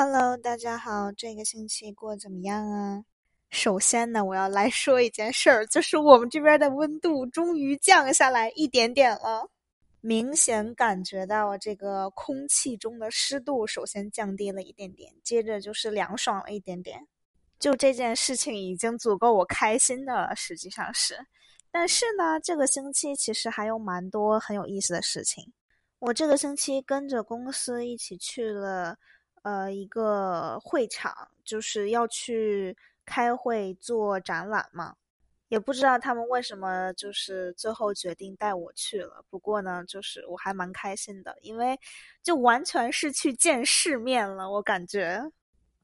Hello，大家好，这个星期过得怎么样啊？首先呢，我要来说一件事儿，就是我们这边的温度终于降下来一点点了，明显感觉到这个空气中的湿度首先降低了一点点，接着就是凉爽了一点点。就这件事情已经足够我开心的了，实际上是。但是呢，这个星期其实还有蛮多很有意思的事情。我这个星期跟着公司一起去了。呃，一个会场就是要去开会做展览嘛，也不知道他们为什么就是最后决定带我去了。不过呢，就是我还蛮开心的，因为就完全是去见世面了。我感觉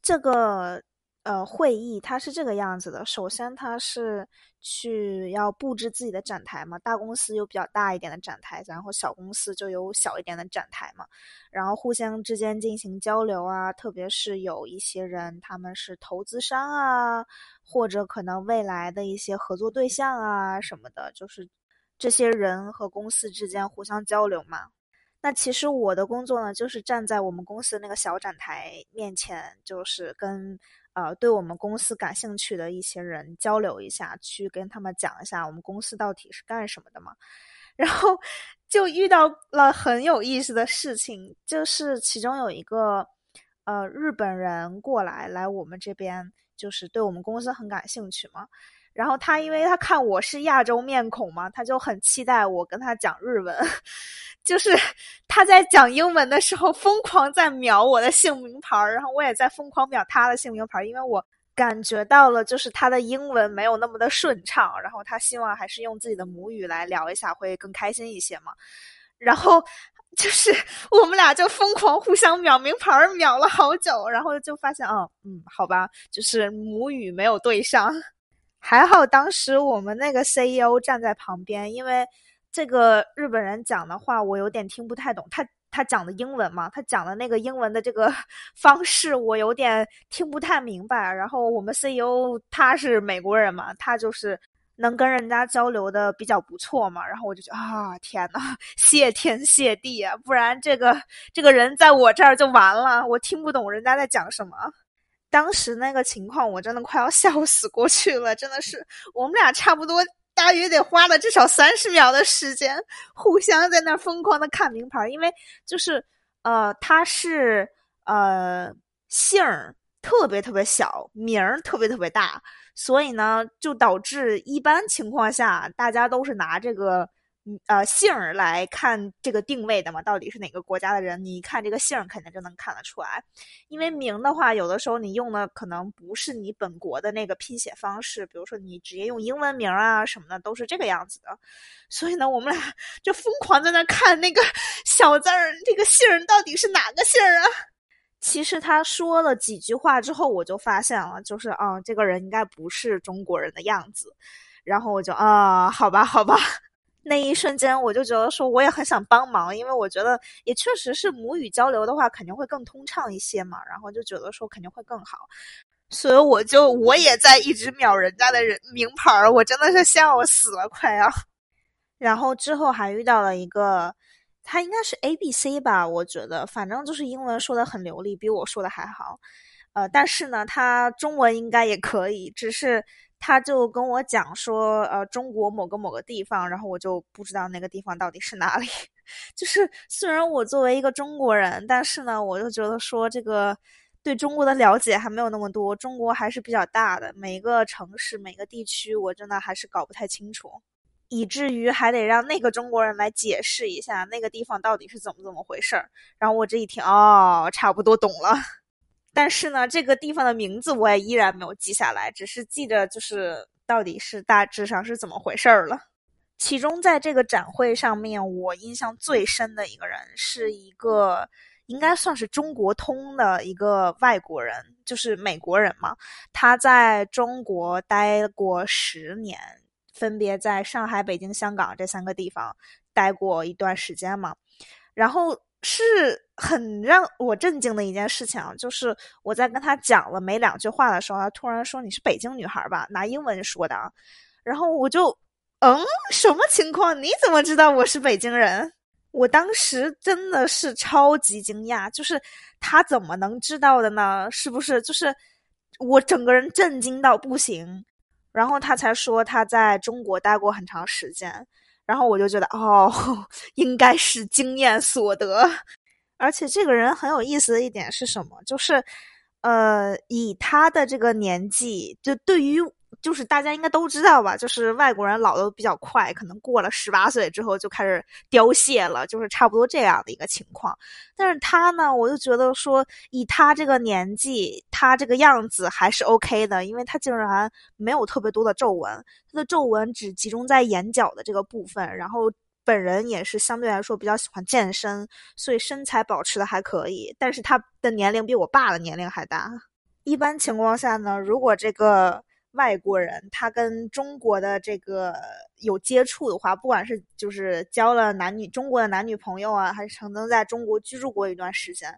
这个。呃，会议它是这个样子的。首先，它是去要布置自己的展台嘛。大公司有比较大一点的展台，然后小公司就有小一点的展台嘛。然后互相之间进行交流啊，特别是有一些人他们是投资商啊，或者可能未来的一些合作对象啊什么的，就是这些人和公司之间互相交流嘛。那其实我的工作呢，就是站在我们公司那个小展台面前，就是跟。呃，对我们公司感兴趣的一些人交流一下，去跟他们讲一下我们公司到底是干什么的嘛。然后就遇到了很有意思的事情，就是其中有一个呃日本人过来来我们这边，就是对我们公司很感兴趣嘛。然后他因为他看我是亚洲面孔嘛，他就很期待我跟他讲日文。就是他在讲英文的时候，疯狂在秒我的姓名牌，然后我也在疯狂秒他的姓名牌，因为我感觉到了，就是他的英文没有那么的顺畅，然后他希望还是用自己的母语来聊一下会更开心一些嘛。然后 就是我们俩就疯狂互相秒名牌，秒了好久，然后就发现，哦，嗯，好吧，就是母语没有对上。还好当时我们那个 CEO 站在旁边，因为。这个日本人讲的话我有点听不太懂，他他讲的英文嘛，他讲的那个英文的这个 方式我有点听不太明白。然后我们 CEO 他是美国人嘛，他就是能跟人家交流的比较不错嘛。然后我就觉得啊，天呐，谢天谢地啊！不然这个这个人在我这儿就完了，我听不懂人家在讲什么。当时那个情况我真的快要 笑死过去了，真的是我们俩差不多。大约得花了至少三十秒的时间，互相在那疯狂的看名牌，因为就是呃，他是呃姓儿特别特别小，名儿特别特别大，所以呢，就导致一般情况下大家都是拿这个。呃，姓儿来看这个定位的嘛，到底是哪个国家的人？你一看这个姓儿，肯定就能看得出来。因为名的话，有的时候你用的可能不是你本国的那个拼写方式，比如说你直接用英文名啊什么的，都是这个样子的。所以呢，我们俩 就疯狂在那看那个 小字儿，这个姓儿到底是哪个姓儿啊？其实他说了几句话之后，我就发现了，就是啊，这个人应该不是中国人的样子。然后我就啊，好吧，好吧。那一瞬间，我就觉得说，我也很想帮忙，因为我觉得也确实是母语交流的话，肯定会更通畅一些嘛。然后就觉得说肯定会更好，所以我就我也在一直秒人家的人名牌儿，我真的是笑死了，快要。然后之后还遇到了一个，他应该是 A B C 吧，我觉得，反正就是英文说的很流利，比我说的还好。呃，但是呢，他中文应该也可以，只是。他就跟我讲说，呃，中国某个某个地方，然后我就不知道那个地方到底是哪里。就是虽然我作为一个中国人，但是呢，我就觉得说这个对中国的了解还没有那么多。中国还是比较大的，每个城市、每个地区，我真的还是搞不太清楚，以至于还得让那个中国人来解释一下那个地方到底是怎么怎么回事儿。然后我这一听，哦，差不多懂了。但是呢，这个地方的名字我也依然没有记下来，只是记着就是到底是大致上是怎么回事儿了。其中在这个展会上面，我印象最深的一个人是一个应该算是中国通的一个外国人，就是美国人嘛。他在中国待过十年，分别在上海、北京、香港这三个地方待过一段时间嘛。然后。是很让我震惊的一件事情啊！就是我在跟他讲了没两句话的时候，他突然说：“你是北京女孩吧？”拿英文说的啊。然后我就，嗯，什么情况？你怎么知道我是北京人？我当时真的是超级惊讶，就是他怎么能知道的呢？是不是？就是我整个人震惊到不行。然后他才说他在中国待过很长时间，然后我就觉得哦，应该是经验所得。而且这个人很有意思的一点是什么？就是，呃，以他的这个年纪，就对于。就是大家应该都知道吧，就是外国人老的比较快，可能过了十八岁之后就开始凋谢了，就是差不多这样的一个情况。但是他呢，我就觉得说，以他这个年纪，他这个样子还是 OK 的，因为他竟然没有特别多的皱纹，他的皱纹只集中在眼角的这个部分。然后本人也是相对来说比较喜欢健身，所以身材保持的还可以。但是他的年龄比我爸的年龄还大。一般情况下呢，如果这个。外国人他跟中国的这个有接触的话，不管是就是交了男女中国的男女朋友啊，还是曾经在中国居住过一段时间，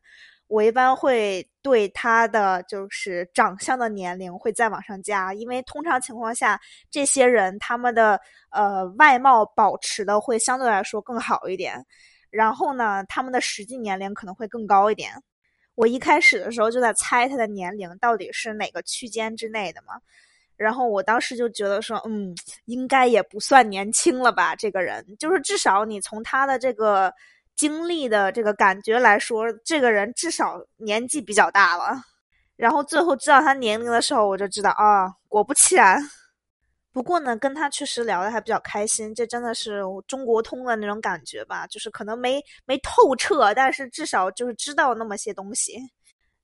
我一般会对他的就是长相的年龄会再往上加，因为通常情况下，这些人他们的呃外貌保持的会相对来说更好一点，然后呢，他们的实际年龄可能会更高一点。我一开始的时候就在猜他的年龄到底是哪个区间之内的嘛。然后我当时就觉得说，嗯，应该也不算年轻了吧？这个人就是至少你从他的这个经历的这个感觉来说，这个人至少年纪比较大了。然后最后知道他年龄的时候，我就知道啊，果不其然。不过呢，跟他确实聊的还比较开心，这真的是中国通的那种感觉吧？就是可能没没透彻，但是至少就是知道那么些东西。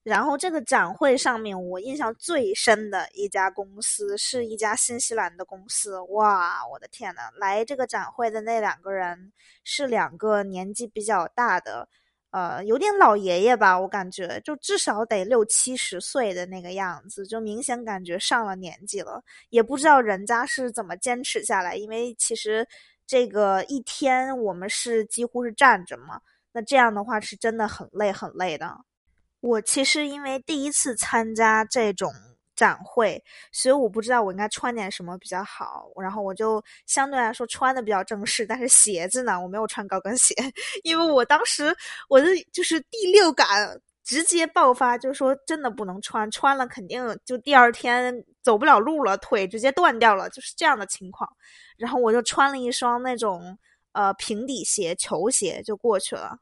然后这个展会上面，我印象最深的一家公司是一家新西兰的公司。哇，我的天呐！来这个展会的那两个人是两个年纪比较大的，呃，有点老爷爷吧，我感觉就至少得六七十岁的那个样子，就明显感觉上了年纪了。也不知道人家是怎么坚持下来，因为其实这个一天我们是几乎是站着嘛，那这样的话是真的很累很累的。我其实因为第一次参加这种展会，所以我不知道我应该穿点什么比较好。然后我就相对来说穿的比较正式，但是鞋子呢，我没有穿高跟鞋，因为我当时我的就是第六感直接爆发，就是说真的不能穿，穿了肯定就第二天走不了路了，腿直接断掉了，就是这样的情况。然后我就穿了一双那种呃平底鞋、球鞋就过去了。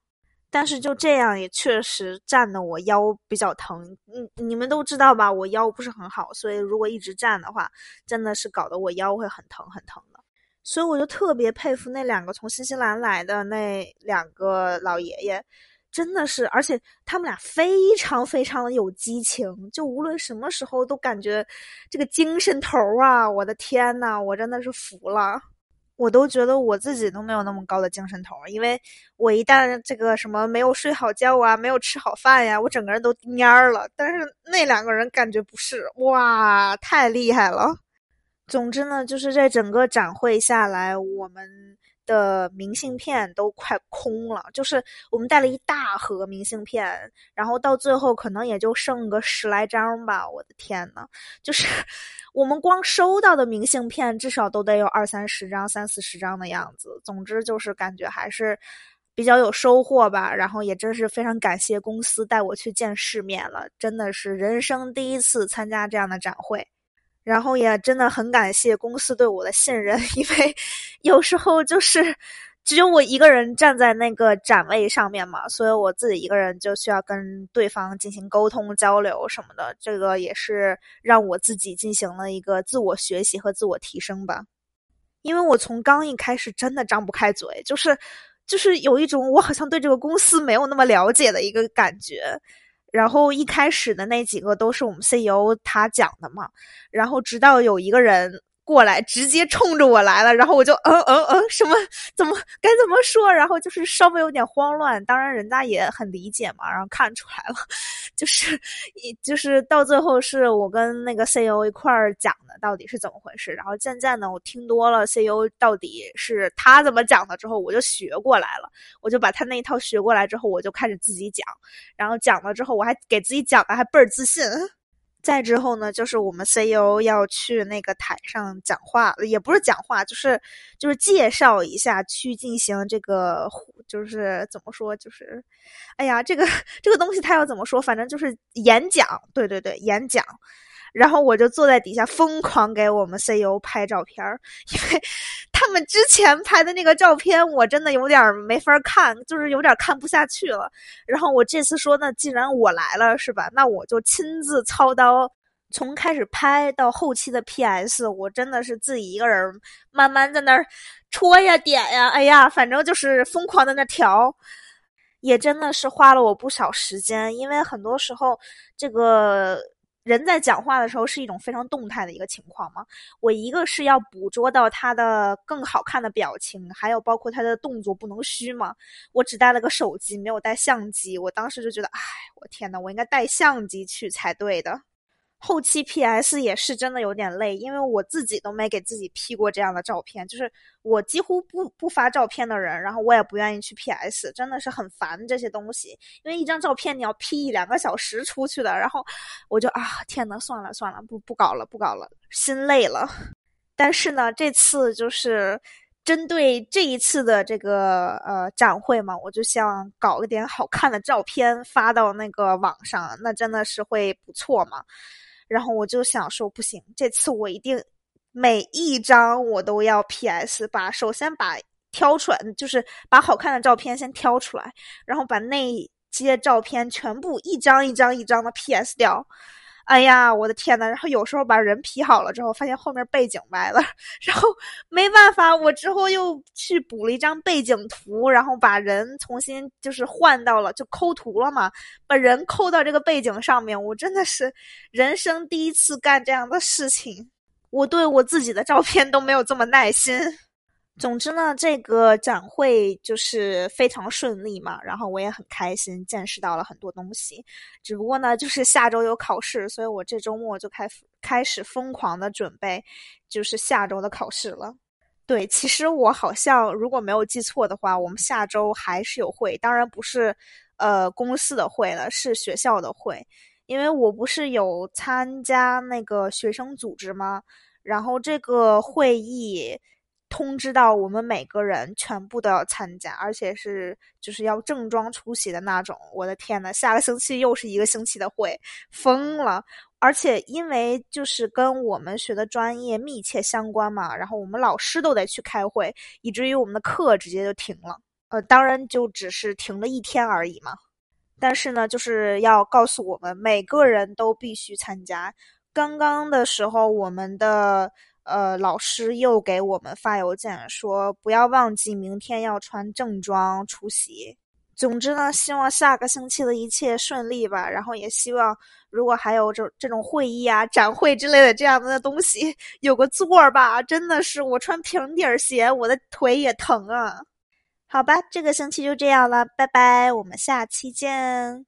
但是就这样也确实站的我腰比较疼，嗯，你们都知道吧？我腰不是很好，所以如果一直站的话，真的是搞得我腰会很疼很疼的。所以我就特别佩服那两个从新西兰来的那两个老爷爷，真的是，而且他们俩非常非常的有激情，就无论什么时候都感觉这个精神头啊，我的天呐，我真的是服了。我都觉得我自己都没有那么高的精神头，因为我一旦这个什么没有睡好觉啊，没有吃好饭呀，我整个人都蔫儿了。但是那两个人感觉不是，哇，太厉害了。总之呢，就是在整个展会下来，我们。的明信片都快空了，就是我们带了一大盒明信片，然后到最后可能也就剩个十来张吧。我的天呐，就是 我们光收到的明信片至少都得有二三十张、三四十张的样子。总之就是感觉还是比较有收获吧。然后也真是非常感谢公司带我去见世面了，真的是人生第一次参加这样的展会。然后也真的很感谢公司对我的信任，因为有时候就是只有我一个人站在那个展位上面嘛，所以我自己一个人就需要跟对方进行沟通交流什么的。这个也是让我自己进行了一个自我学习和自我提升吧。因为我从刚一开始真的张不开嘴，就是就是有一种我好像对这个公司没有那么了解的一个感觉。然后一开始的那几个都是我们 CEO 他讲的嘛，然后直到有一个人。过来，直接冲着我来了，然后我就嗯嗯嗯，什么怎么该怎么说？然后就是稍微有点慌乱，当然人家也很理解嘛，然后看出来了，就是一就是到最后是我跟那个 CEO 一块儿讲的，到底是怎么回事？然后渐渐的我听多了 CEO 到底是他怎么讲的之后，我就学过来了，我就把他那一套学过来之后，我就开始自己讲，然后讲了之后，我还给自己讲的还倍儿自信。再之后呢，就是我们 CEO 要去那个台上讲话，也不是讲话，就是就是介绍一下去进行这个，就是怎么说，就是，哎呀，这个这个东西他要怎么说，反正就是演讲，对对对，演讲。然后我就坐在底下疯狂给我们 CEO 拍照片儿，因为他们之前拍的那个照片我真的有点没法看，就是有点看不下去了。然后我这次说，那既然我来了，是吧？那我就亲自操刀，从开始拍到后期的 PS，我真的是自己一个人慢慢在那儿戳呀点呀，哎呀，反正就是疯狂在那调，也真的是花了我不少时间，因为很多时候这个。人在讲话的时候是一种非常动态的一个情况嘛？我一个是要捕捉到他的更好看的表情，还有包括他的动作不能虚嘛。我只带了个手机，没有带相机。我当时就觉得，哎，我天呐，我应该带相机去才对的。后期 PS 也是真的有点累，因为我自己都没给自己 P 过这样的照片，就是我几乎不不发照片的人，然后我也不愿意去 PS，真的是很烦这些东西，因为一张照片你要 P 一两个小时出去的，然后我就啊，天呐，算了算了，不不搞了不搞了，心累了。但是呢，这次就是针对这一次的这个呃展会嘛，我就想搞一点好看的照片发到那个网上，那真的是会不错嘛。然后我就想说，不行，这次我一定每一张我都要 PS，把首先把挑出来，就是把好看的照片先挑出来，然后把那些照片全部一张一张一张的 PS 掉。哎呀，我的天呐！然后有时候把人 P 好了之后，发现后面背景歪了，然后没办法，我之后又去补了一张背景图，然后把人重新就是换到了，就抠图了嘛，把人抠到这个背景上面。我真的是人生第一次干这样的事情，我对我自己的照片都没有这么耐心。总之呢，这个展会就是非常顺利嘛，然后我也很开心，见识到了很多东西。只不过呢，就是下周有考试，所以我这周末就开开始疯狂的准备，就是下周的考试了。对，其实我好像如果没有记错的话，我们下周还是有会，当然不是呃公司的会了，是学校的会，因为我不是有参加那个学生组织吗？然后这个会议。通知到我们每个人全部都要参加，而且是就是要正装出席的那种。我的天呐，下个星期又是一个星期的会，疯了！而且因为就是跟我们学的专业密切相关嘛，然后我们老师都得去开会，以至于我们的课直接就停了。呃，当然就只是停了一天而已嘛。但是呢，就是要告诉我们每个人都必须参加。刚刚的时候，我们的。呃，老师又给我们发邮件说，不要忘记明天要穿正装出席。总之呢，希望下个星期的一切顺利吧。然后也希望，如果还有这这种会议啊、展会之类的这样的东西，有个座儿吧。真的是我穿平底鞋，我的腿也疼啊。好吧，这个星期就这样了，拜拜，我们下期见。